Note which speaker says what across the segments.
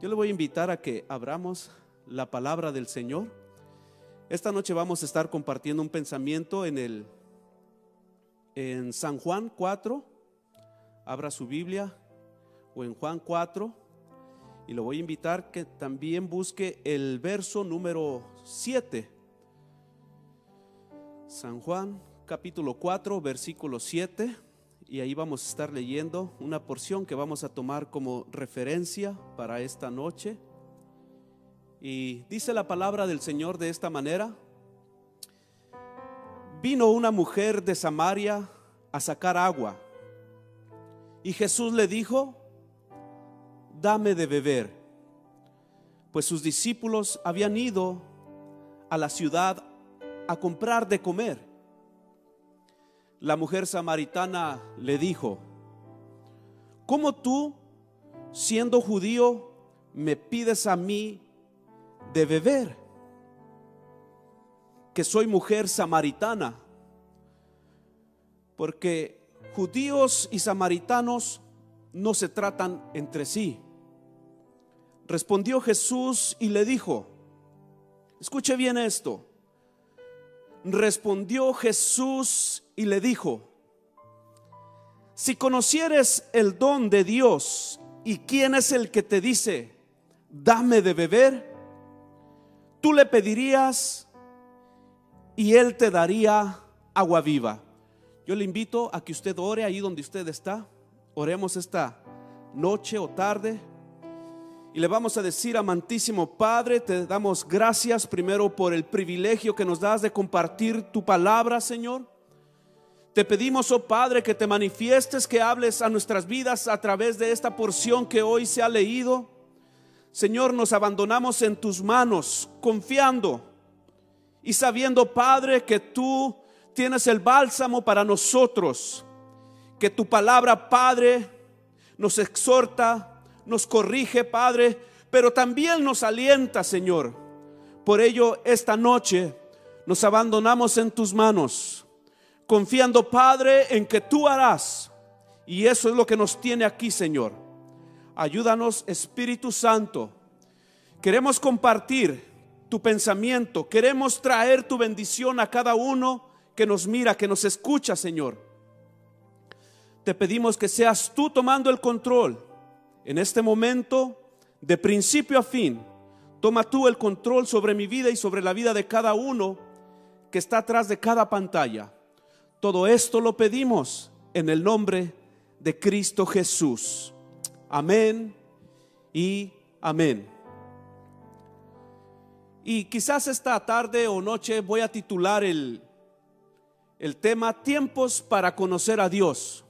Speaker 1: Yo le voy a invitar a que abramos la palabra del Señor. Esta noche vamos a estar compartiendo un pensamiento en el en San Juan 4. Abra su Biblia o en Juan 4 y lo voy a invitar que también busque el verso número 7. San Juan capítulo 4, versículo 7 y ahí vamos a estar leyendo una porción que vamos a tomar como referencia para esta noche. Y dice la palabra del Señor de esta manera. Vino una mujer de Samaria a sacar agua. Y Jesús le dijo, dame de beber. Pues sus discípulos habían ido a la ciudad a comprar de comer. La mujer samaritana le dijo, ¿cómo tú, siendo judío, me pides a mí de beber? Que soy mujer samaritana. Porque judíos y samaritanos no se tratan entre sí. Respondió Jesús y le dijo, escuche bien esto, respondió Jesús y le dijo, si conocieres el don de Dios y quién es el que te dice, dame de beber, tú le pedirías y él te daría agua viva. Yo le invito a que usted ore ahí donde usted está. Oremos esta noche o tarde. Y le vamos a decir, amantísimo Padre, te damos gracias primero por el privilegio que nos das de compartir tu palabra, Señor. Te pedimos, oh Padre, que te manifiestes, que hables a nuestras vidas a través de esta porción que hoy se ha leído. Señor, nos abandonamos en tus manos, confiando y sabiendo, Padre, que tú tienes el bálsamo para nosotros, que tu palabra, Padre, nos exhorta, nos corrige, Padre, pero también nos alienta, Señor. Por ello, esta noche nos abandonamos en tus manos, confiando, Padre, en que tú harás. Y eso es lo que nos tiene aquí, Señor. Ayúdanos, Espíritu Santo. Queremos compartir tu pensamiento, queremos traer tu bendición a cada uno que nos mira, que nos escucha, Señor. Te pedimos que seas tú tomando el control en este momento, de principio a fin, toma tú el control sobre mi vida y sobre la vida de cada uno que está atrás de cada pantalla. Todo esto lo pedimos en el nombre de Cristo Jesús. Amén y amén. Y quizás esta tarde o noche voy a titular el, el tema Tiempos para conocer a Dios.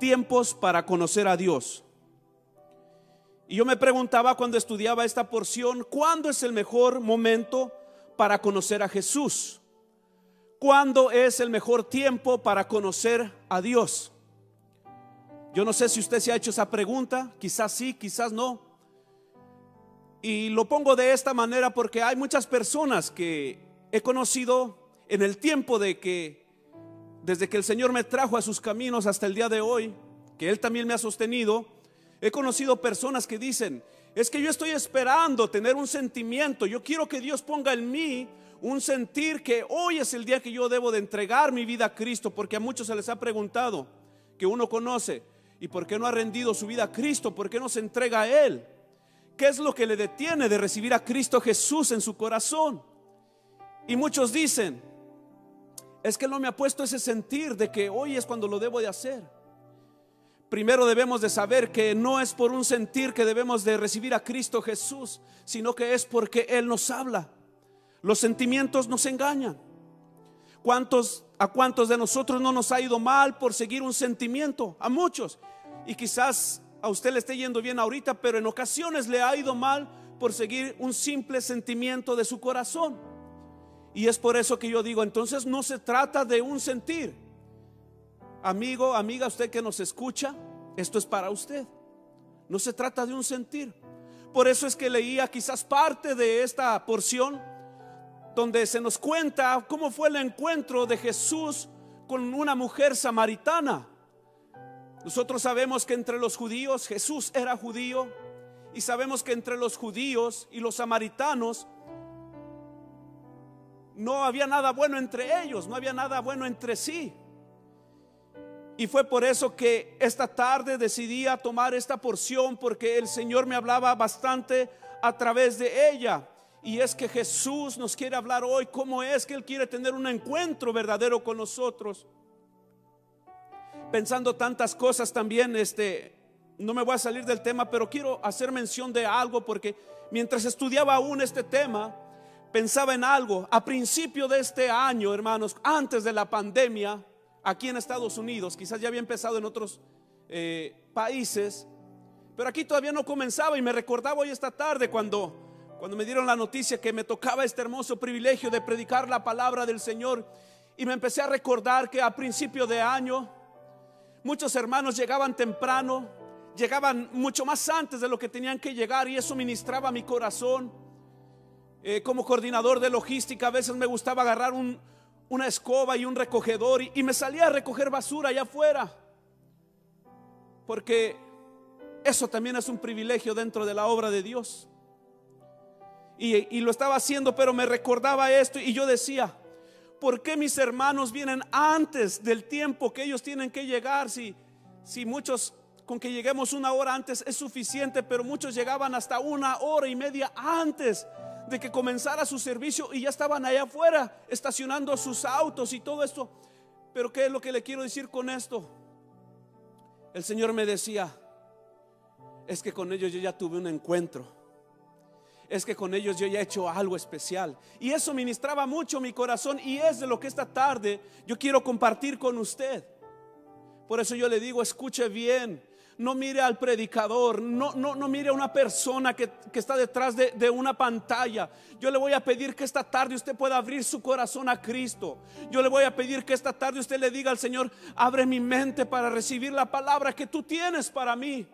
Speaker 1: Tiempos para conocer a Dios. Y yo me preguntaba cuando estudiaba esta porción, ¿cuándo es el mejor momento para conocer a Jesús? ¿Cuándo es el mejor tiempo para conocer a Dios? Yo no sé si usted se ha hecho esa pregunta, quizás sí, quizás no. Y lo pongo de esta manera porque hay muchas personas que he conocido en el tiempo de que, desde que el Señor me trajo a sus caminos hasta el día de hoy, que Él también me ha sostenido, He conocido personas que dicen, es que yo estoy esperando tener un sentimiento, yo quiero que Dios ponga en mí un sentir que hoy es el día que yo debo de entregar mi vida a Cristo, porque a muchos se les ha preguntado que uno conoce, ¿y por qué no ha rendido su vida a Cristo? ¿Por qué no se entrega a Él? ¿Qué es lo que le detiene de recibir a Cristo Jesús en su corazón? Y muchos dicen, es que no me ha puesto ese sentir de que hoy es cuando lo debo de hacer primero debemos de saber que no es por un sentir que debemos de recibir a Cristo Jesús, sino que es porque Él nos habla. Los sentimientos nos engañan. ¿Cuántos, ¿A cuántos de nosotros no nos ha ido mal por seguir un sentimiento? A muchos. Y quizás a usted le esté yendo bien ahorita, pero en ocasiones le ha ido mal por seguir un simple sentimiento de su corazón. Y es por eso que yo digo, entonces no se trata de un sentir, Amigo, amiga, usted que nos escucha, esto es para usted. No se trata de un sentir. Por eso es que leía quizás parte de esta porción donde se nos cuenta cómo fue el encuentro de Jesús con una mujer samaritana. Nosotros sabemos que entre los judíos Jesús era judío Y sabemos que entre los judíos y los samaritanos no había nada bueno entre ellos, no había nada bueno entre sí. Y fue por eso que esta tarde decidí tomar esta porción porque el Señor me hablaba bastante a través de ella. Y es que Jesús nos quiere hablar hoy cómo es que Él quiere tener un encuentro verdadero con nosotros. Pensando tantas cosas también, este, no me voy a salir del tema, pero quiero hacer mención de algo porque mientras estudiaba aún este tema, pensaba en algo. A principio de este año, hermanos, antes de la pandemia, aquí en Estados Unidos, quizás ya había empezado en otros eh, países, pero aquí todavía no comenzaba y me recordaba hoy esta tarde cuando cuando me dieron la noticia que me tocaba este hermoso privilegio de predicar la palabra del Señor, y me empecé a recordar que a principio de año muchos hermanos llegaban temprano, llegaban mucho más antes de lo que tenían que llegar, y eso ministraba mi corazón. Eh, como coordinador de logística, a veces me gustaba agarrar una escoba y un recogedor y, me salía a recoger basura allá afuera, porque eso también es un privilegio dentro de la obra de Dios. Y, lo estaba haciendo, pero me recordaba esto y yo decía, ¿por qué mis hermanos vienen antes del tiempo que ellos tienen que llegar? Si muchos con que lleguemos una hora antes es suficiente, pero muchos llegaban hasta una hora y media antes de que comenzara su servicio y ya estaban allá afuera estacionando sus autos y todo esto. Pero ¿qué es lo que le quiero decir con esto? El Señor me decía, es que con ellos yo ya tuve un encuentro es que con ellos yo ya he hecho algo especial. Y eso ministraba mucho mi corazón y es de lo que esta tarde yo quiero compartir con usted. Por eso yo le digo, escuche bien, no mire al predicador, no, no, no mire a una persona que, está detrás de, de, una pantalla. Yo le voy a pedir que esta tarde usted pueda abrir su corazón a Cristo. Yo le voy a pedir que esta tarde usted le diga al Señor, abre mi mente para recibir la palabra que tú tienes para mí.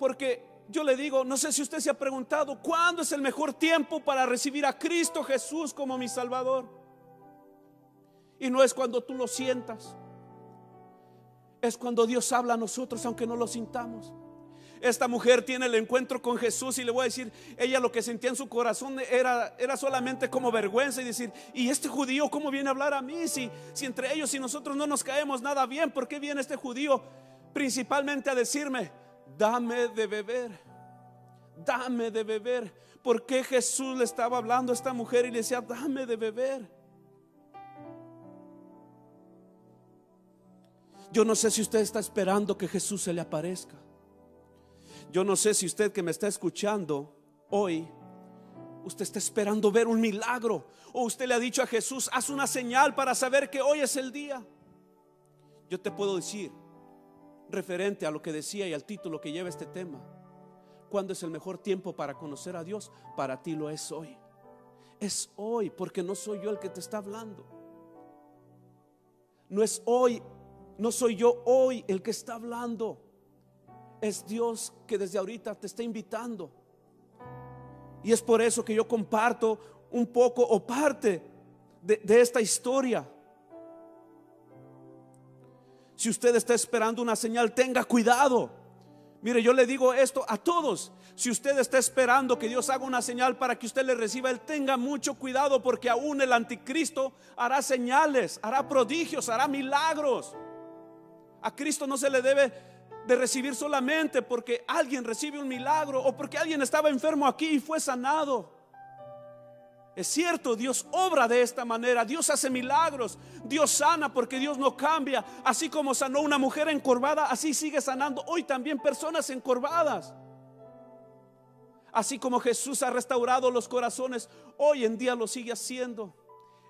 Speaker 1: Porque yo le digo, no sé si usted se ha preguntado, ¿cuándo es el mejor tiempo para recibir a Cristo Jesús como mi Salvador? Y no es cuando tú lo sientas, es cuando Dios habla a nosotros aunque no lo sintamos. Esta mujer tiene el encuentro con Jesús y le voy a decir, ella lo que sentía en su corazón era, era solamente como vergüenza y decir, ¿y este judío cómo viene a hablar a mí? Si, si entre ellos y nosotros no nos caemos nada bien, ¿por qué viene este judío principalmente a decirme, dame de beber, dame de beber. porque Jesús le estaba hablando a esta mujer y le decía, dame de beber? Yo no sé si usted está esperando que Jesús se le aparezca. Yo no sé si usted que me está escuchando hoy, usted está esperando ver un milagro. O usted le ha dicho a Jesús, haz una señal para saber que hoy es el día. Yo te puedo decir, referente a lo que decía y al título que lleva este tema. ¿Cuándo es el mejor tiempo para conocer a Dios? Para ti lo es hoy. Es hoy, porque no soy yo el que te está hablando. No es hoy, no soy yo hoy el que está hablando. Es Dios que desde ahorita te está invitando. Y es por eso que yo comparto un poco o parte de, esta historia si usted está esperando una señal, tenga cuidado. Mire, yo le digo esto a todos. Si usted está esperando que Dios haga una señal para que usted le reciba, Él tenga mucho cuidado porque aún el anticristo hará señales, hará prodigios, hará milagros. A Cristo no se le debe de recibir solamente porque alguien recibe un milagro o porque alguien estaba enfermo aquí y fue sanado. Es cierto, Dios obra de esta manera, Dios hace milagros, Dios sana porque Dios no cambia. Así como sanó una mujer encorvada, así sigue sanando hoy también personas encorvadas. Así como Jesús ha restaurado los corazones, hoy en día lo sigue haciendo.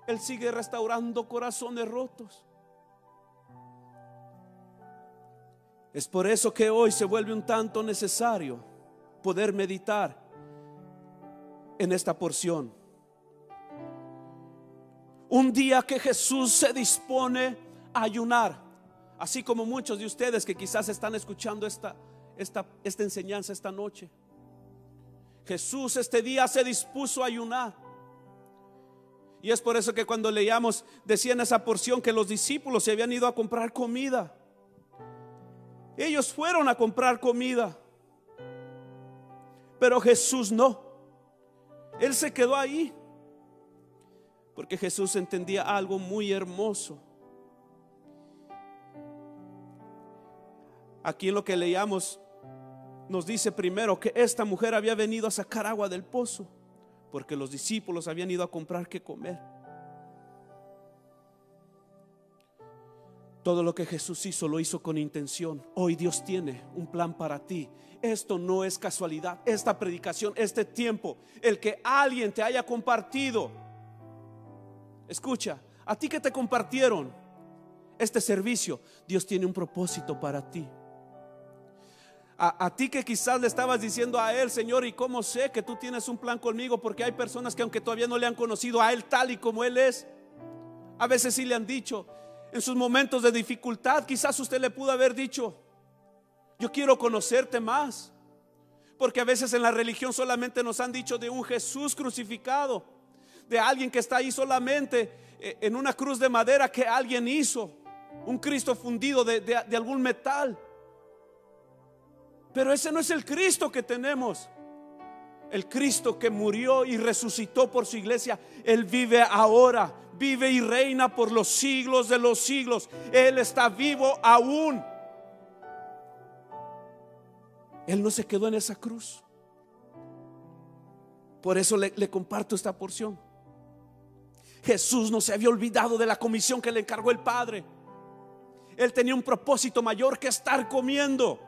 Speaker 1: Él sigue restaurando corazones rotos. Es por eso que hoy se vuelve un tanto necesario poder meditar en esta porción. Un día que Jesús se dispone a ayunar, así como muchos de ustedes que quizás están escuchando esta, esta, esta enseñanza esta noche. Jesús este día se dispuso a ayunar. Y es por eso que cuando leíamos, decía en esa porción que los discípulos se habían ido a comprar comida. Ellos fueron a comprar comida. Pero Jesús no. Él se quedó ahí. Porque Jesús entendía algo muy hermoso. Aquí en lo que leíamos nos dice primero que esta mujer había venido a sacar agua del pozo porque los discípulos habían ido a comprar qué comer. Todo lo que Jesús hizo lo hizo con intención. Hoy Dios tiene un plan para ti. Esto no es casualidad. Esta predicación, este tiempo, el que alguien te haya compartido. Escucha, a ti que te compartieron este servicio, Dios tiene un propósito para ti. A, ti que quizás le estabas diciendo a Él, Señor, ¿y cómo sé que tú tienes un plan conmigo? Porque hay personas que aunque todavía no le han conocido a Él tal y como Él es, a veces sí le han dicho, en sus momentos de dificultad, quizás usted le pudo haber dicho, yo quiero conocerte más. Porque a veces en la religión solamente nos han dicho de un Jesús crucificado, de alguien que está ahí solamente eh, en una cruz de madera que alguien hizo, un Cristo fundido de algún metal. Pero ese no es el Cristo que tenemos. El Cristo que murió y resucitó por su iglesia, Él vive ahora, vive y reina por los siglos de los siglos. Él está vivo aún. Él no se quedó en esa cruz. Por eso le, comparto esta porción. Jesús no se había olvidado de la comisión que le encargó el Padre. Él tenía un propósito mayor que estar comiendo.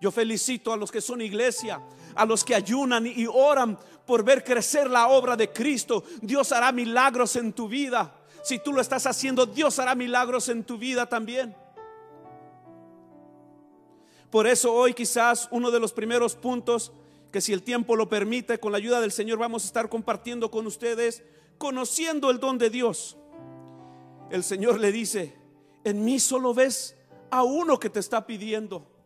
Speaker 1: Yo felicito a los que son iglesia, a los que ayunan y oran por ver crecer la obra de Cristo. Dios hará milagros en tu vida. Si tú lo estás haciendo, Dios hará milagros en tu vida también. Por eso hoy quizás uno de los primeros puntos que si el tiempo lo permite, con la ayuda del Señor vamos a estar compartiendo con ustedes, conociendo el don de Dios. El Señor le dice, en mí solo ves a uno que te está pidiendo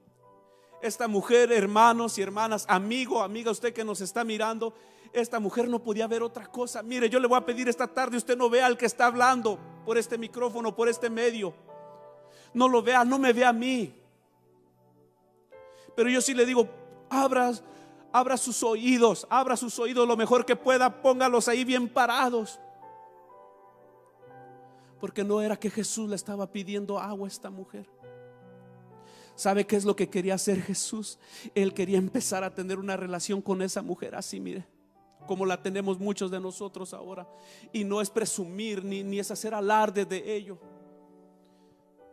Speaker 1: esta mujer, hermanos y hermanas, amigo, amiga, usted que nos está mirando, esta mujer no podía ver otra cosa. Mire, yo le voy a pedir esta tarde, usted no vea al que está hablando por este micrófono, por este medio. No lo vea, no me vea a mí. Pero yo sí le digo, abra, abra sus oídos, abra sus oídos lo mejor que pueda, póngalos ahí bien parados. Porque no era que Jesús le estaba pidiendo agua a esta mujer. ¿Sabe qué es lo que quería hacer Jesús? Él quería empezar a tener una relación con esa mujer así, mire, como la tenemos muchos de nosotros ahora. Y no es presumir ni, ni es hacer alarde de ello.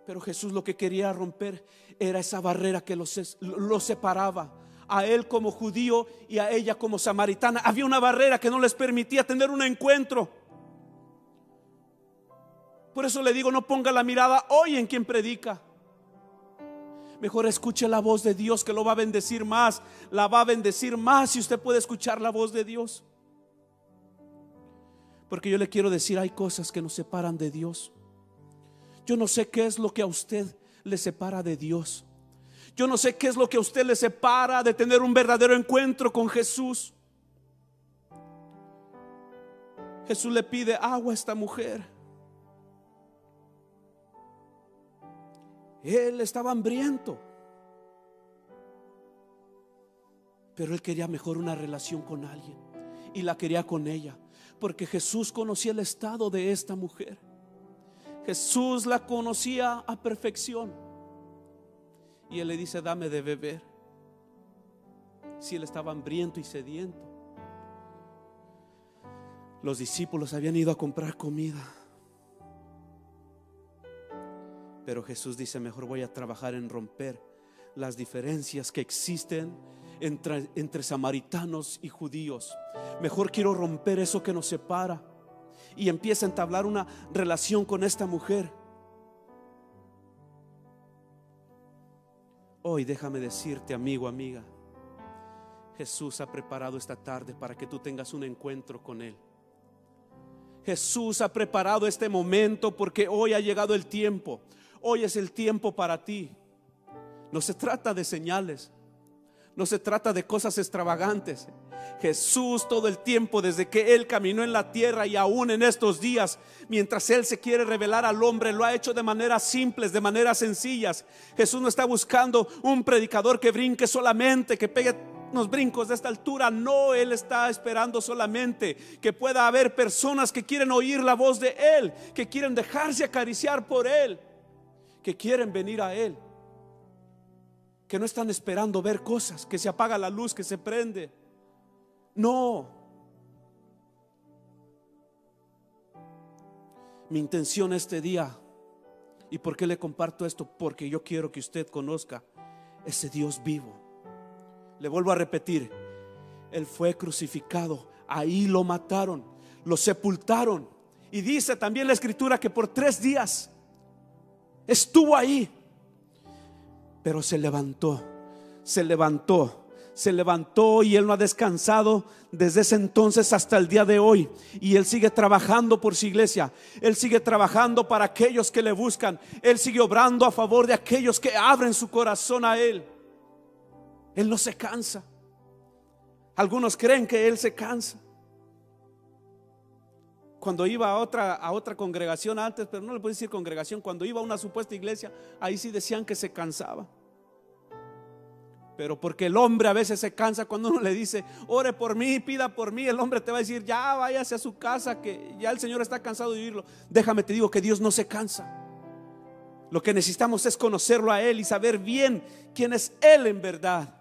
Speaker 1: Pero Jesús lo que quería romper era esa barrera que los, los separaba. A él como judío y a ella como samaritana. Había una barrera que no les permitía tener un encuentro. Por eso le digo, no ponga la mirada hoy en quien predica Mejor escuche la voz de Dios que lo va a bendecir más. La va a bendecir más si usted puede escuchar la voz de Dios. Porque yo le quiero decir, hay cosas que nos separan de Dios. Yo no sé qué es lo que a usted le separa de Dios. Yo no sé qué es lo que a usted le separa de tener un verdadero encuentro con Jesús. Jesús le pide agua a esta mujer. Él estaba hambriento. Pero él quería mejor una relación con alguien. Y la quería con ella. Porque Jesús conocía el estado de esta mujer. Jesús la conocía a perfección. Y él le dice, dame de beber. Si él estaba hambriento y sediento. Los discípulos habían ido a comprar comida. Pero Jesús dice, mejor voy a trabajar en romper las diferencias que existen entre, entre, samaritanos y judíos. Mejor quiero romper eso que nos separa. Y empieza a entablar una relación con esta mujer. Hoy déjame decirte, amigo, amiga, Jesús ha preparado esta tarde para que tú tengas un encuentro con Él. Jesús ha preparado este momento porque hoy ha llegado el tiempo. Hoy es el tiempo para ti. No se trata de señales. No se trata de cosas extravagantes. Jesús todo el tiempo desde que Él caminó en la tierra y aún en estos días, mientras Él se quiere revelar al hombre, lo ha hecho de maneras simples, de maneras sencillas. Jesús no está buscando un predicador que brinque solamente, que pegue unos brincos de esta altura. No, Él está esperando solamente que pueda haber personas que quieren oír la voz de Él, que quieren dejarse acariciar por Él, que quieren venir a Él, que no están esperando ver cosas, que se apaga la luz, que se prende. No. Mi intención este día, ¿y por qué le comparto esto? Porque yo quiero que usted conozca ese Dios vivo le vuelvo a repetir, Él fue crucificado, ahí lo mataron, lo sepultaron. Y dice también la escritura que por tres días estuvo ahí, pero se levantó, se levantó, se levantó y Él no ha descansado desde ese entonces hasta el día de hoy. Y Él sigue trabajando por su iglesia. Él sigue trabajando para aquellos que le buscan. Él sigue obrando a favor de aquellos que abren su corazón a Él. Él no se cansa. Algunos creen que Él se cansa. Cuando iba a otra, a otra congregación antes, pero no le puedo decir congregación, cuando iba a una supuesta iglesia, ahí sí decían que se cansaba. Pero porque el hombre a veces se cansa cuando uno le dice, ore por mí, pida por mí, el hombre te va a decir, ya váyase a su casa, que ya el Señor está cansado de oírlo. Déjame te digo que Dios no se cansa. Lo que necesitamos es conocerlo a Él y saber bien quién es Él en verdad.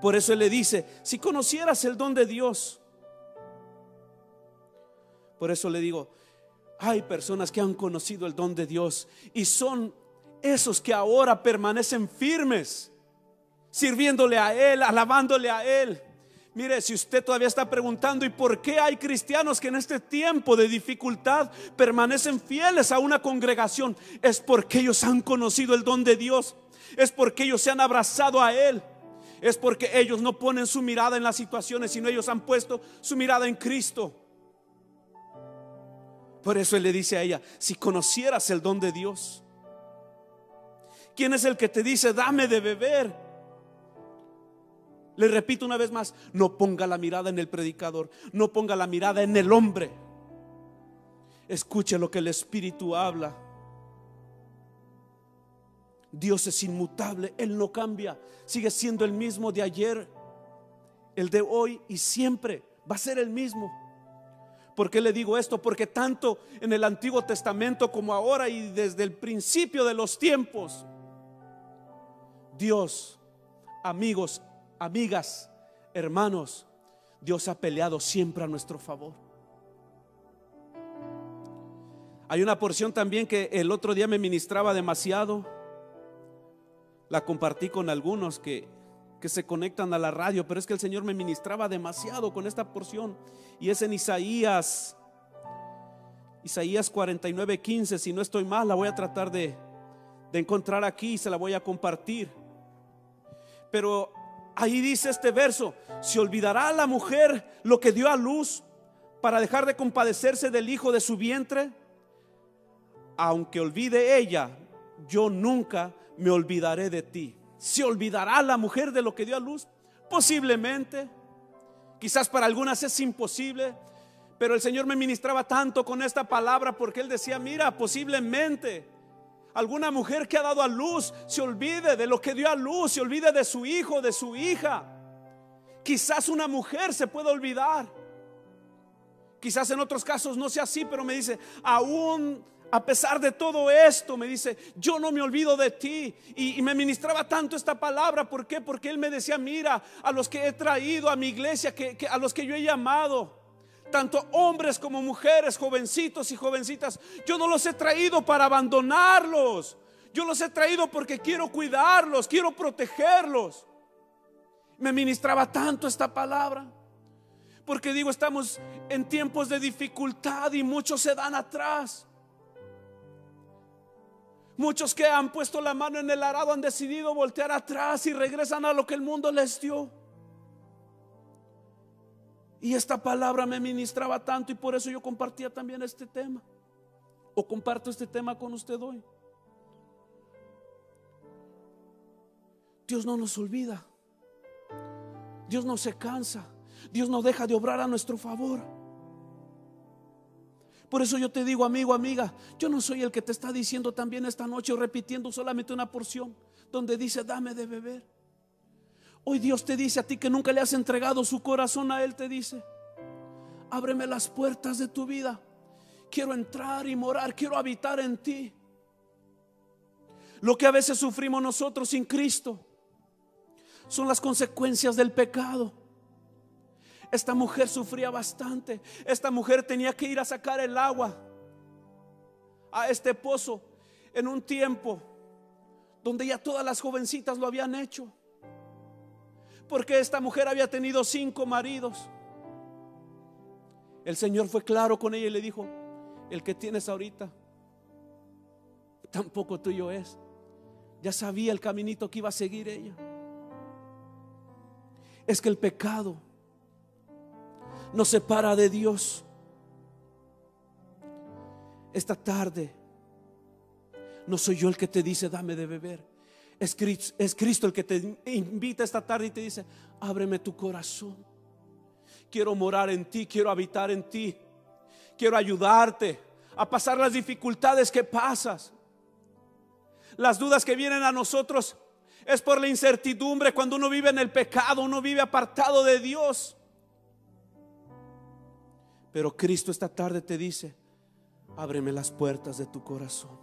Speaker 1: Por eso Él le dice, si conocieras el don de Dios, por eso le digo, hay personas que han conocido el don de Dios y son esos que ahora permanecen firmes, sirviéndole a Él, alabándole a Él. Mire, si usted todavía está preguntando, ¿y por qué hay cristianos que en este tiempo de dificultad permanecen fieles a una congregación? Es porque ellos han conocido el don de Dios, es porque ellos se han abrazado a Él es porque ellos no ponen su mirada en las situaciones, sino ellos han puesto su mirada en Cristo. Por eso Él le dice a ella, si conocieras el don de Dios, ¿quién es el que te dice, dame de beber? Le repito una vez más, no ponga la mirada en el predicador, no ponga la mirada en el hombre. Escuche lo que el Espíritu habla. Dios es inmutable, Él no cambia, sigue siendo el mismo de ayer, el de hoy y siempre va a ser el mismo. ¿Por qué le digo esto? Porque tanto en el Antiguo Testamento como ahora y desde el principio de los tiempos, Dios, amigos, amigas, hermanos, Dios ha peleado siempre a nuestro favor. Hay una porción también que el otro día me ministraba demasiado la compartí con algunos que, que se conectan a la radio, pero es que el Señor me ministraba demasiado con esta porción. Y es en Isaías, Isaías 49, 15. Si no estoy mal, la voy a tratar de, de encontrar aquí y se la voy a compartir. Pero ahí dice este verso, se olvidará la mujer lo que dio a luz para dejar de compadecerse del hijo de su vientre. Aunque olvide ella, yo nunca me olvidaré de ti. ¿Se olvidará la mujer de lo que dio a luz? Posiblemente. Quizás para algunas es imposible. Pero el Señor me ministraba tanto con esta palabra porque Él decía, mira, posiblemente alguna mujer que ha dado a luz se olvide de lo que dio a luz, se olvide de su hijo, de su hija. Quizás una mujer se pueda olvidar. Quizás en otros casos no sea así, pero me dice, aún a pesar de todo esto, me dice, yo no me olvido de ti. Y, me ministraba tanto esta palabra. ¿Por qué? Porque Él me decía, mira, a los que he traído a mi iglesia, que, a los que yo he llamado, tanto hombres como mujeres, jovencitos y jovencitas, yo no los he traído para abandonarlos. Yo los he traído porque quiero cuidarlos, quiero protegerlos. Me ministraba tanto esta palabra. Porque digo, estamos en tiempos de dificultad y muchos se dan atrás. Muchos que han puesto la mano en el arado han decidido voltear atrás y regresan a lo que el mundo les dio. Y esta palabra me ministraba tanto y por eso yo compartía también este tema. O comparto este tema con usted hoy. Dios no nos olvida. Dios no se cansa. Dios no deja de obrar a nuestro favor. Por eso yo te digo, amigo, amiga, yo no soy el que te está diciendo también esta noche o repitiendo solamente una porción donde dice, dame de beber. Hoy Dios te dice a ti que nunca le has entregado su corazón a Él, te dice, ábreme las puertas de tu vida. Quiero entrar y morar, quiero habitar en ti. Lo que a veces sufrimos nosotros sin Cristo son las consecuencias del pecado. Esta mujer sufría bastante. Esta mujer tenía que ir a sacar el agua a este pozo en un tiempo donde ya todas las jovencitas lo habían hecho. Porque esta mujer había tenido cinco maridos. El Señor fue claro con ella y le dijo, el que tienes ahorita tampoco tuyo es. Ya sabía el caminito que iba a seguir ella. Es que el pecado nos separa de Dios. Esta tarde no soy yo el que te dice, dame de beber. Es Cristo, es Cristo el que te invita esta tarde y te dice, ábreme tu corazón. Quiero morar en ti, quiero habitar en ti. Quiero ayudarte a pasar las dificultades que pasas. Las dudas que vienen a nosotros es por la incertidumbre cuando uno vive en el pecado, uno vive apartado de Dios. Pero Cristo esta tarde te dice, ábreme las puertas de tu corazón.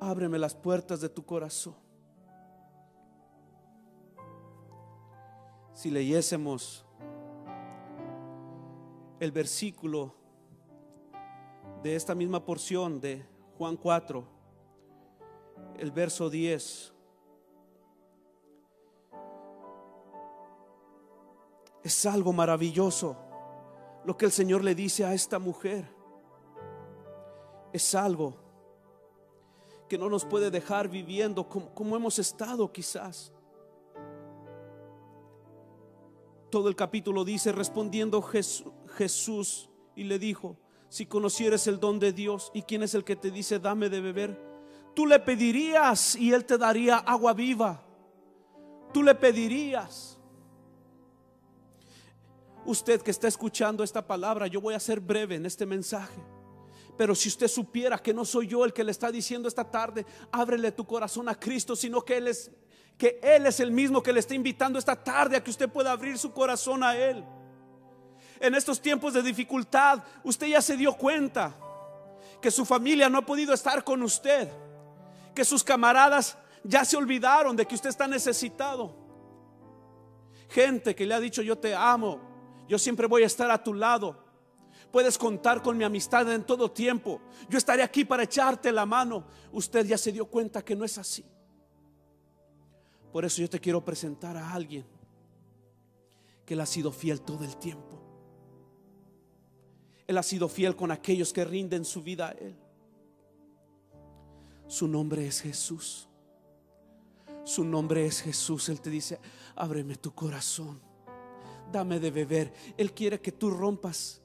Speaker 1: Ábreme las puertas de tu corazón. Si leyésemos el versículo de esta misma porción de Juan 4, el verso 10. Es algo maravilloso lo que el Señor le dice a esta mujer. Es algo que no nos puede dejar viviendo como, hemos estado quizás. Todo el capítulo dice, respondiendo Jesús, Jesús y le dijo, si conocieres el don de Dios y quién es el que te dice, dame de beber, tú le pedirías y él te daría agua viva. Tú le pedirías. Usted que está escuchando esta palabra, yo voy a ser breve en este mensaje. Pero si usted supiera que no soy yo el que le está diciendo esta tarde, ábrele tu corazón a Cristo, sino que Él es, que Él es el mismo que le está invitando esta tarde a que usted pueda abrir su corazón a Él. En estos tiempos de dificultad, usted ya se dio cuenta que su familia no ha podido estar con usted, que sus camaradas ya se olvidaron de que usted está necesitado. Gente que le ha dicho yo te amo, yo siempre voy a estar a tu lado. Puedes contar con mi amistad en todo tiempo. Yo estaré aquí para echarte la mano. Usted ya se dio cuenta que no es así. Por eso yo te quiero presentar a alguien que le ha sido fiel todo el tiempo. Él ha sido fiel con aquellos que rinden su vida a Él. Su nombre es Jesús. Su nombre es Jesús. Él te dice, ábreme tu corazón dame de beber. Él quiere que tú rompas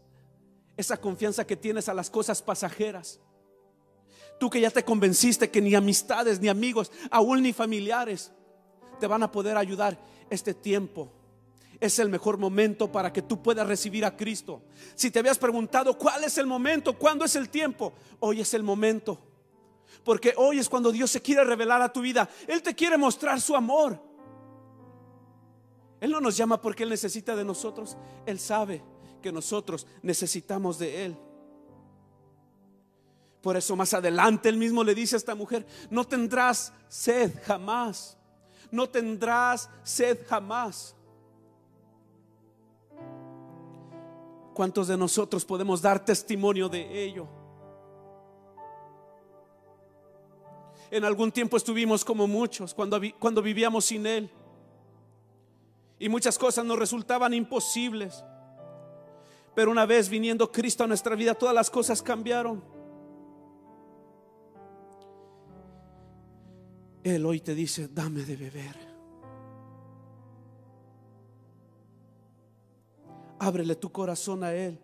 Speaker 1: esa confianza que tienes a las cosas pasajeras. Tú que ya te convenciste que ni amistades, ni amigos, aún ni familiares te van a poder ayudar este tiempo. Es el mejor momento para que tú puedas recibir a Cristo. Si te habías preguntado cuál es el momento, cuándo es el tiempo, hoy es el momento. Porque hoy es cuando Dios se quiere revelar a tu vida. Él te quiere mostrar su amor. Él no nos llama porque Él necesita de nosotros. Él sabe que nosotros necesitamos de Él. Por eso más adelante Él mismo le dice a esta mujer, no tendrás sed jamás. No tendrás sed jamás. ¿Cuántos de nosotros podemos dar testimonio de ello? En algún tiempo estuvimos como muchos cuando, cuando vivíamos sin Él. Y muchas cosas nos resultaban imposibles. Pero una vez viniendo Cristo a nuestra vida, todas las cosas cambiaron. Él hoy te dice, dame de beber. Ábrele tu corazón a Él.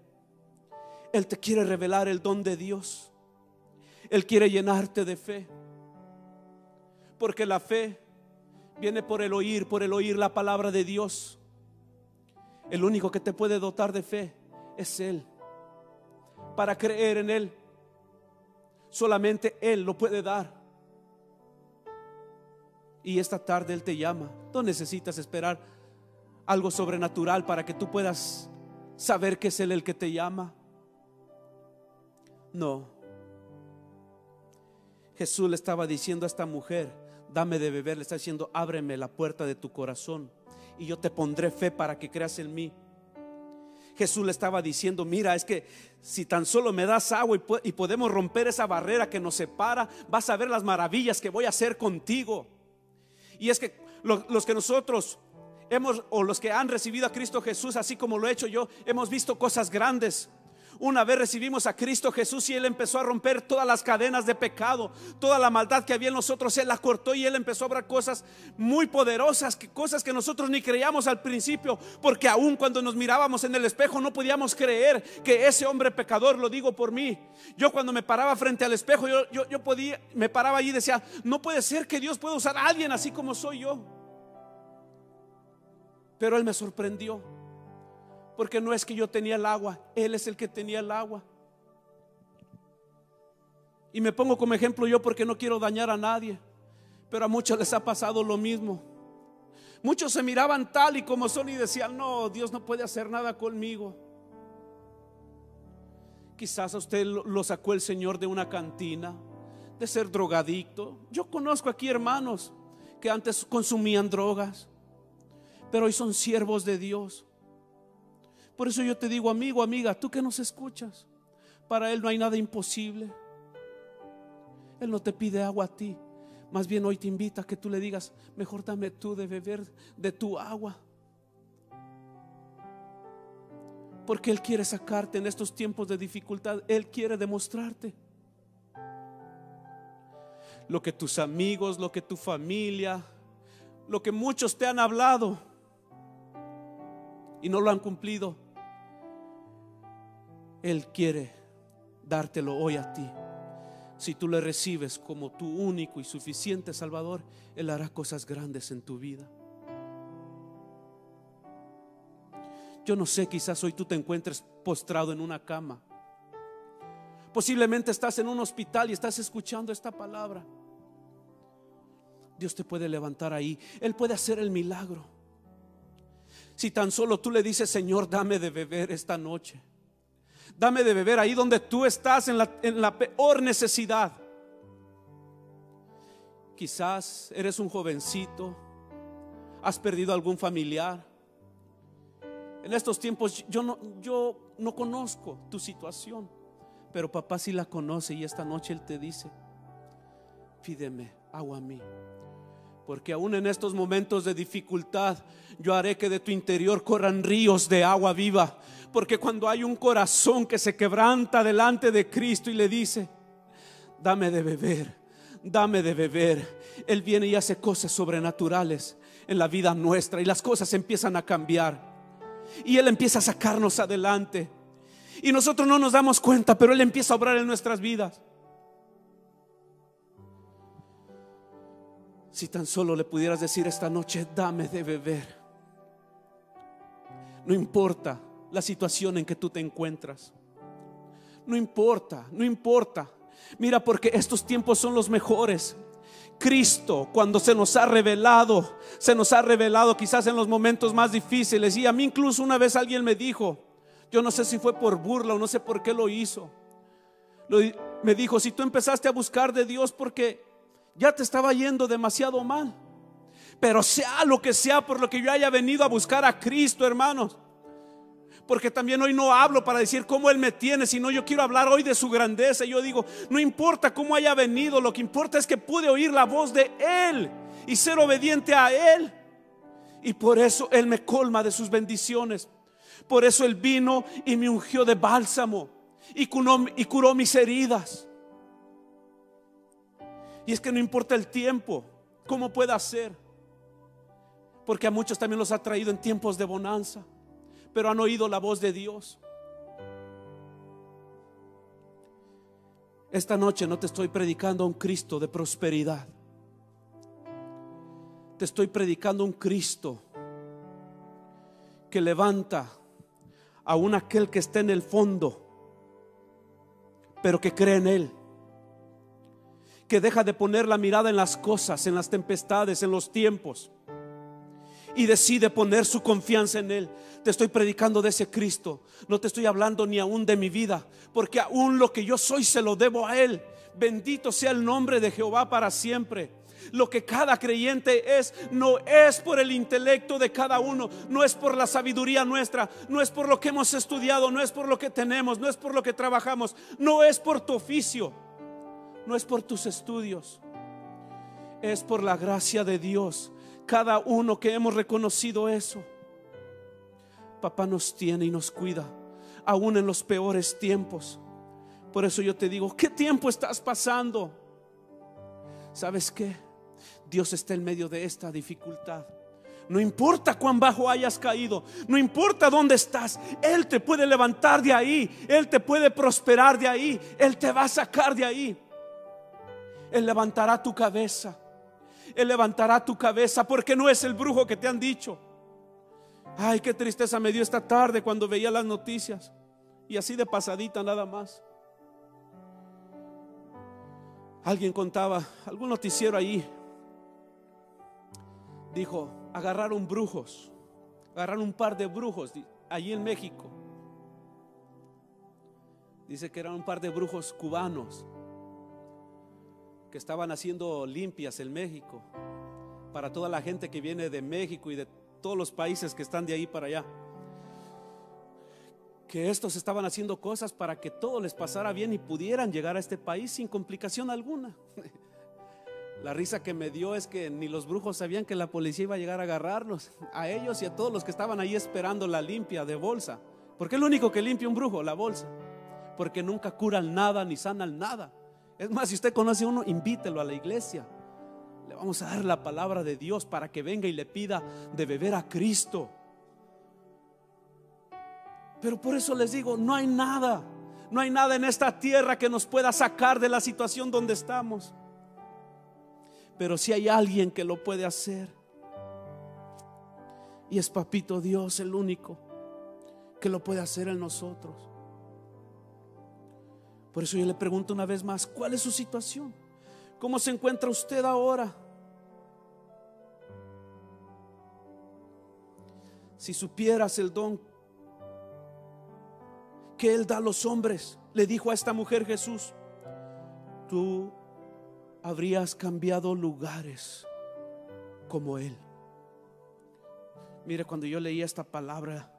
Speaker 1: Él te quiere revelar el don de Dios. Él quiere llenarte de fe. Porque la fe viene por el oír, por el oír la palabra de Dios. El único que te puede dotar de fe es Él. Para creer en Él, solamente Él lo puede dar. Y esta tarde Él te llama. No necesitas esperar algo sobrenatural para que tú puedas saber que es Él el que te llama. No. Jesús le estaba diciendo a esta mujer, dame de beber, le está diciendo, ábreme la puerta de tu corazón y yo te pondré fe para que creas en mí. Jesús le estaba diciendo, mira, es que si tan solo me das agua y, podemos romper esa barrera que nos separa, vas a ver las maravillas que voy a hacer contigo. Y es que los que nosotros hemos, o los que han recibido a Cristo Jesús, así como lo he hecho yo, hemos visto cosas grandes. Una vez recibimos a Cristo Jesús y Él empezó a romper todas las cadenas de pecado, toda la maldad que había en nosotros, Él la cortó y Él empezó a obrar cosas muy poderosas, cosas que nosotros ni creíamos al principio, porque aún cuando nos mirábamos en el espejo no podíamos creer que ese hombre pecador, lo digo por mí, yo cuando me paraba frente al espejo, yo, yo, yo podía, me paraba allí y decía, no puede ser que Dios pueda usar a alguien así como soy yo. Pero Él me sorprendió. Porque no es que yo tenía el agua, Él es el que tenía el agua. Y me pongo como ejemplo yo porque no quiero dañar a nadie. Pero a muchos les ha pasado lo mismo. Muchos se miraban tal y como son y decían, no, Dios no puede hacer nada conmigo. Quizás a usted lo sacó el Señor de una cantina, de ser drogadicto. Yo conozco aquí hermanos que antes consumían drogas, pero hoy son siervos de Dios. Por eso yo te digo, amigo, amiga, tú que nos escuchas, para Él no hay nada imposible. Él no te pide agua a ti. Más bien hoy te invita a que tú le digas, mejor dame tú de beber de tu agua. Porque Él quiere sacarte en estos tiempos de dificultad. Él quiere demostrarte. Lo que tus amigos, lo que tu familia, lo que muchos te han hablado y no lo han cumplido. Él quiere dártelo hoy a ti. Si tú le recibes como tu único y suficiente Salvador, Él hará cosas grandes en tu vida. Yo no sé, quizás hoy tú te encuentres postrado en una cama. Posiblemente estás en un hospital y estás escuchando esta palabra. Dios te puede levantar ahí. Él puede hacer el milagro. Si tan solo tú le dices, Señor, dame de beber esta noche. Dame de beber ahí donde tú estás en la, peor necesidad. Quizás eres un jovencito, has perdido algún familiar. En estos tiempos yo no, yo no conozco tu situación, pero papá sí la conoce y esta noche él te dice, pídeme agua a mí. Porque aún en estos momentos de dificultad, yo haré que de tu interior corran ríos de agua viva. Porque cuando hay un corazón que se quebranta delante de Cristo y le dice, dame de beber, dame de beber, Él viene y hace cosas sobrenaturales en la vida nuestra y las cosas empiezan a cambiar. Y Él empieza a sacarnos adelante. Y nosotros no nos damos cuenta, pero Él empieza a obrar en nuestras vidas. Si tan solo le pudieras decir esta noche, dame de beber. No importa la situación en que tú te encuentras. No importa, no importa. Mira, porque estos tiempos son los mejores. Cristo, cuando se nos ha revelado, se nos ha revelado quizás en los momentos más difíciles. Y a mí incluso una vez alguien me dijo, yo no sé si fue por burla o no sé por qué lo hizo. me dijo, si tú empezaste a buscar de Dios porque ya te estaba yendo demasiado mal. Pero sea lo que sea por lo que yo haya venido a buscar a Cristo, hermanos. Porque también hoy no hablo para decir cómo Él me tiene, sino yo quiero hablar hoy de su grandeza. Yo digo, no importa cómo haya venido, lo que importa es que pude oír la voz de Él y ser obediente a Él. Y por eso Él me colma de sus bendiciones. Por eso Él vino y me ungió de bálsamo y y curó mis heridas. Y es que no importa el tiempo, cómo pueda ser. Porque a muchos también los ha traído en tiempos de bonanza, pero han oído la voz de Dios. Esta noche no te estoy predicando a un Cristo de prosperidad. Te estoy predicando un Cristo que levanta a un aquel que está en el fondo, pero que cree en Él que deja de poner la mirada en las cosas, en las tempestades, en los tiempos y decide poner su confianza en Él. Te estoy predicando de ese Cristo. No te estoy hablando ni aún de mi vida, porque aún lo que yo soy se lo debo a Él. Bendito sea el nombre de Jehová para siempre. Lo que cada creyente es, no es por el intelecto de cada uno, no es por la sabiduría nuestra, no es por lo que hemos estudiado, no es por lo que tenemos, no es por lo que trabajamos, no es por tu oficio, no es por tus estudios, es por la gracia de Dios cada uno que hemos reconocido eso. Papá nos tiene y nos cuida, aún en los peores tiempos. Por eso yo te digo, ¿qué tiempo estás pasando? ¿Sabes qué? Dios está en medio de esta dificultad. No importa cuán bajo hayas caído, no importa dónde estás, Él te puede levantar de ahí, Él te puede prosperar de ahí, Él te va a sacar de ahí. Él levantará tu cabeza. Él levantará tu cabeza porque no es el brujo que te han dicho. Ay, qué tristeza me dio esta tarde cuando veía las noticias. Y así de pasadita nada más. Alguien contaba, algún noticiero ahí, dijo, agarraron brujos, agarraron un par de brujos allí en México. Dice que eran un par de brujos cubanos que estaban haciendo limpias en México para toda la gente que viene de México y de todos los países que están de ahí para allá. Que estos estaban haciendo cosas para que todo les pasara bien y pudieran llegar a este país sin complicación alguna. La risa que me dio es que ni los brujos sabían que la policía iba a llegar a agarrarlos, a ellos y a todos los que estaban ahí esperando la limpia de bolsa. Porque es lo único que limpia un brujo, la bolsa. Porque nunca curan nada ni sanan nada. Es más, si usted conoce a uno, invítelo a la iglesia. Le vamos a dar la palabra de Dios para que venga y le pida de beber a Cristo. Pero por eso les digo, no hay nada, no hay nada en esta tierra que nos pueda sacar de la situación donde estamos. Pero si hay alguien que lo puede hacer, y es Papito Dios el único que lo puede hacer en nosotros. Por eso yo le pregunto una vez más, ¿cuál es su situación? ¿Cómo se encuentra usted ahora? Si supieras el don que Él da a los hombres, le dijo a esta mujer Jesús, tú habrías cambiado lugares como Él. Mire, cuando yo leía esta palabra,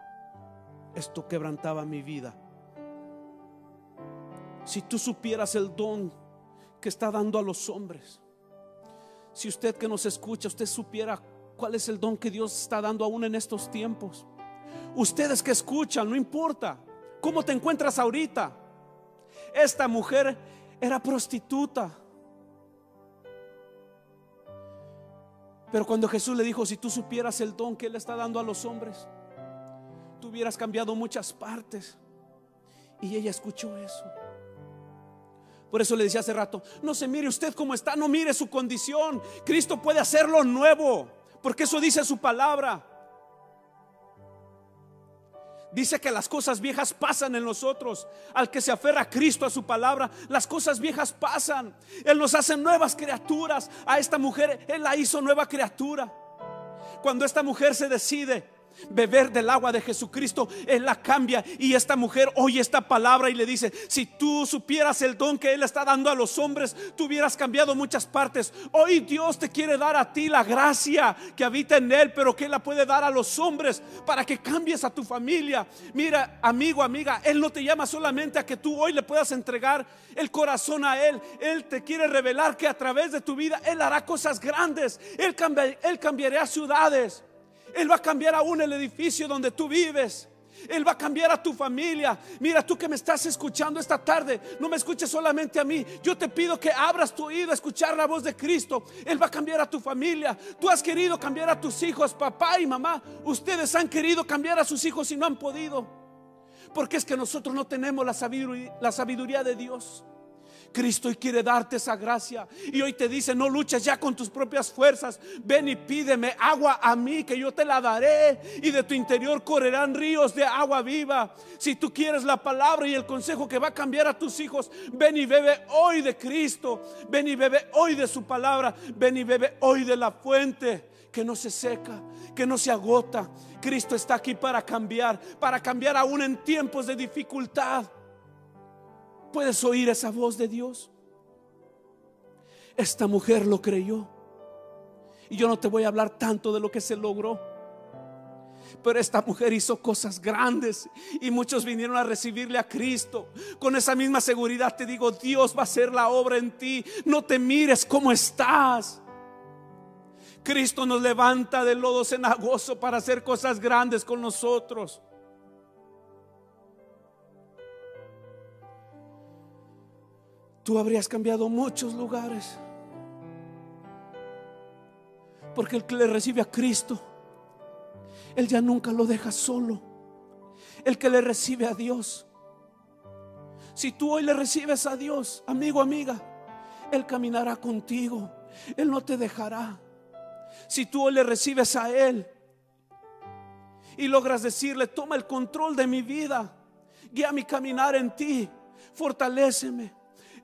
Speaker 1: esto quebrantaba mi vida. Si tú supieras el don que está dando a los hombres, si usted que nos escucha, usted supiera cuál es el don que Dios está dando aún en estos tiempos. Ustedes que escuchan, no importa cómo te encuentras ahorita. Esta mujer era prostituta. Pero cuando Jesús le dijo, si tú supieras el don que Él está dando a los hombres, tú hubieras cambiado muchas partes. Y ella escuchó eso. Por eso le decía hace rato, no se mire usted como está, no mire su condición. Cristo puede hacerlo nuevo, porque eso dice su palabra. Dice que las cosas viejas pasan en nosotros. Al que se aferra Cristo, a su palabra, las cosas viejas pasan. Él nos hace nuevas criaturas. A esta mujer, Él la hizo nueva criatura. Cuando esta mujer se decide beber del agua de Jesucristo, Él la cambia. Y esta mujer oye esta palabra y le dice, si tú supieras el don que Él está dando a los hombres, tú hubieras cambiado muchas partes. Hoy Dios te quiere dar a ti la gracia que habita en Él, pero que Él la puede dar a los hombres para que cambies a tu familia. Mira, amigo, amiga, Él no te llama solamente a que tú hoy le puedas entregar el corazón a Él. Él te quiere revelar que a través de tu vida Él hará cosas grandes. Él, él cambiará ciudades. Él va a cambiar aún el edificio donde tú vives. Él va a cambiar a tu familia. Mira, tú que me estás escuchando esta tarde, no me escuches solamente a mí. Yo te pido que abras tu oído a escuchar la voz de Cristo. Él va a cambiar a tu familia. Tú has querido cambiar a tus hijos, papá y mamá. Ustedes han querido cambiar a sus hijos y no han podido. Porque es que nosotros no tenemos la sabiduría, la sabiduría de Dios. Cristo hoy quiere darte esa gracia. Y hoy te dice, no luches ya con tus propias fuerzas. Ven y pídeme agua a mí, que yo te la daré. Y de tu interior correrán ríos de agua viva. Si tú quieres la palabra y el consejo que va a cambiar a tus hijos, ven y bebe hoy de Cristo. Ven y bebe hoy de su palabra. Ven y bebe hoy de la fuente que no se seca, que no se agota. Cristo está aquí para cambiar, para cambiar aún en tiempos de dificultad. ¿Puedes oír esa voz de Dios? Esta mujer lo creyó. Y yo no te voy a hablar tanto de lo que se logró. Pero esta mujer hizo cosas grandes y muchos vinieron a recibirle a Cristo. Con esa misma seguridad te digo, Dios va a hacer la obra en ti. No te mires cómo estás. Cristo nos levanta del lodo cenagoso para hacer cosas grandes con nosotros. Tú habrías cambiado muchos lugares. Porque el que le recibe a Cristo, Él ya nunca lo deja solo. El que le recibe a Dios. Si tú hoy le recibes a Dios, amigo, amiga, Él caminará contigo. Él no te dejará. Si tú hoy le recibes a Él y logras decirle, toma el control de mi vida, guía mi caminar en ti, fortaléceme.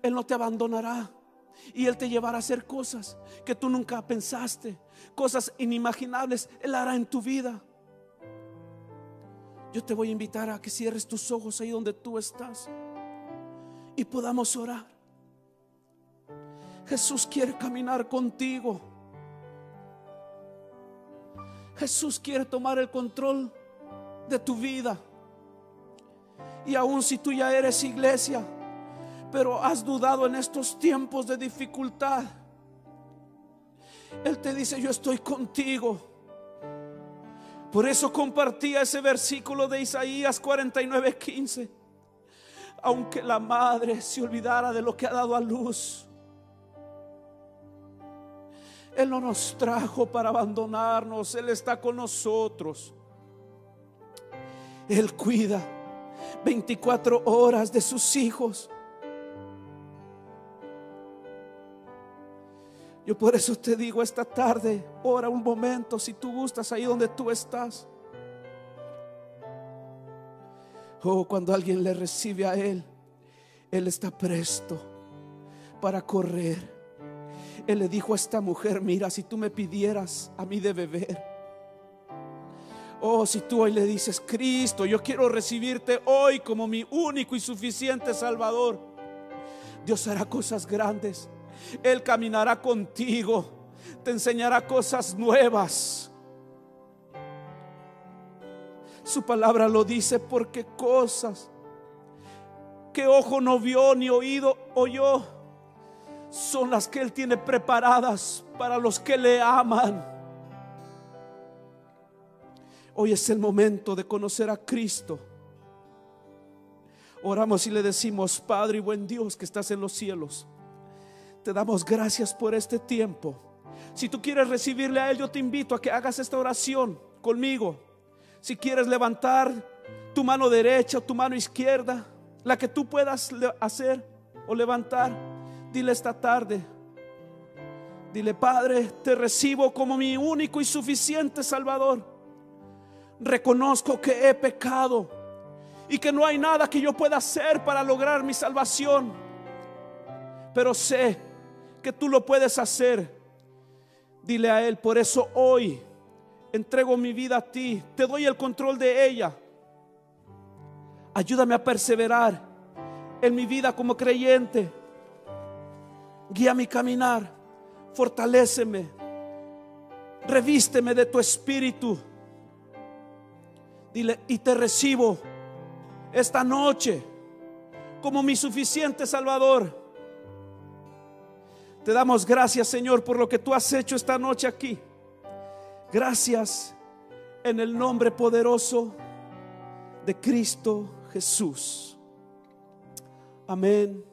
Speaker 1: Él no te abandonará. Y Él te llevará a hacer cosas que tú nunca pensaste, cosas inimaginables. Él hará en tu vida. Yo te voy a invitar a que cierres tus ojos ahí donde tú estás y podamos orar. Jesús quiere caminar contigo. Jesús quiere tomar el control de tu vida. Y aun si tú ya eres iglesia, pero has dudado en estos tiempos de dificultad. Él te dice, yo estoy contigo. Por eso compartía ese versículo de Isaías 49, 15. Aunque la madre se olvidara de lo que ha dado a luz, Él no nos trajo para abandonarnos, Él está con nosotros. Él cuida 24 horas de sus hijos. Yo por eso te digo esta tarde, ora un momento si tú gustas ahí donde tú estás. Oh, cuando alguien le recibe a Él, Él está presto para correr. Él le dijo a esta mujer, mira, si tú me pidieras a mí de beber. Oh, si tú hoy le dices, Cristo, yo quiero recibirte hoy como mi único y suficiente Salvador. Dios hará cosas grandes. Él caminará contigo, te enseñará cosas nuevas. Su palabra lo dice porque cosas que ojo no vio ni oído oyó son las que Él tiene preparadas para los que le aman. Hoy es el momento de conocer a Cristo. Oramos y le decimos, Padre y buen Dios que estás en los cielos. Te damos gracias por este tiempo. Si tú quieres recibirle a Él, yo te invito a que hagas esta oración conmigo. Si quieres levantar tu mano derecha o tu mano izquierda, la que tú puedas hacer o levantar, dile esta tarde. Dile, Padre, te recibo como mi único y suficiente Salvador. Reconozco que he pecado y que no hay nada que yo pueda hacer para lograr mi salvación. Pero sé que tú lo puedes hacer. Dile a Él, por eso hoy entrego mi vida a ti, te doy el control de ella. Ayúdame a perseverar en mi vida como creyente. Guía mi caminar, fortaléceme, revísteme de tu espíritu. Dile, y te recibo esta noche como mi suficiente Salvador te damos gracias, Señor, por lo que tú has hecho esta noche aquí. Gracias en el nombre poderoso de Cristo Jesús. Amén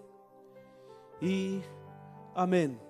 Speaker 1: y amén.